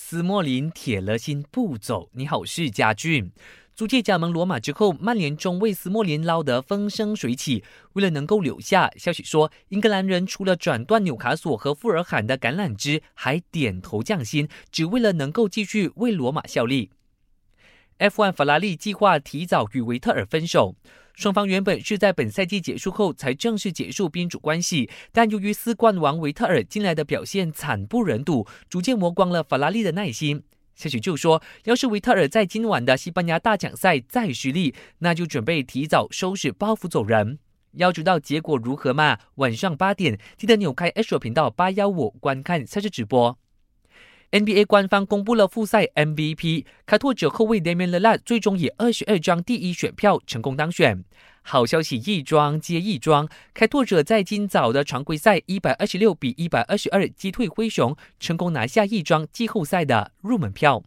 斯莫林铁了心不走。你好，是家俊。租借加盟罗马之后，曼联中为斯莫林捞得风生水起。为了能够留下，消息说英格兰人除了转断纽卡索和富尔罕的橄榄枝，还点头降薪，只为了能够继续为罗马效力。F1 法拉利计划提早与维特尔分手。双方原本是在本赛季结束后才正式结束宾主关系，但由于四冠王维特尔近来的表现惨不忍睹，逐渐磨光了法拉利的耐心。消息就说，要是维特尔在今晚的西班牙大奖赛再失利，那就准备提早收拾包袱走人。要知道结果如何嘛？晚上八点，记得扭开 H 频道八幺五观看赛事直播。NBA 官方公布了复赛 MVP，开拓者后卫 Damian Lillard 最终以二十二张第一选票成功当选。好消息一桩接一桩，开拓者在今早的常规赛一百二十六比一百二十二击退灰熊，成功拿下一张季后赛的入门票。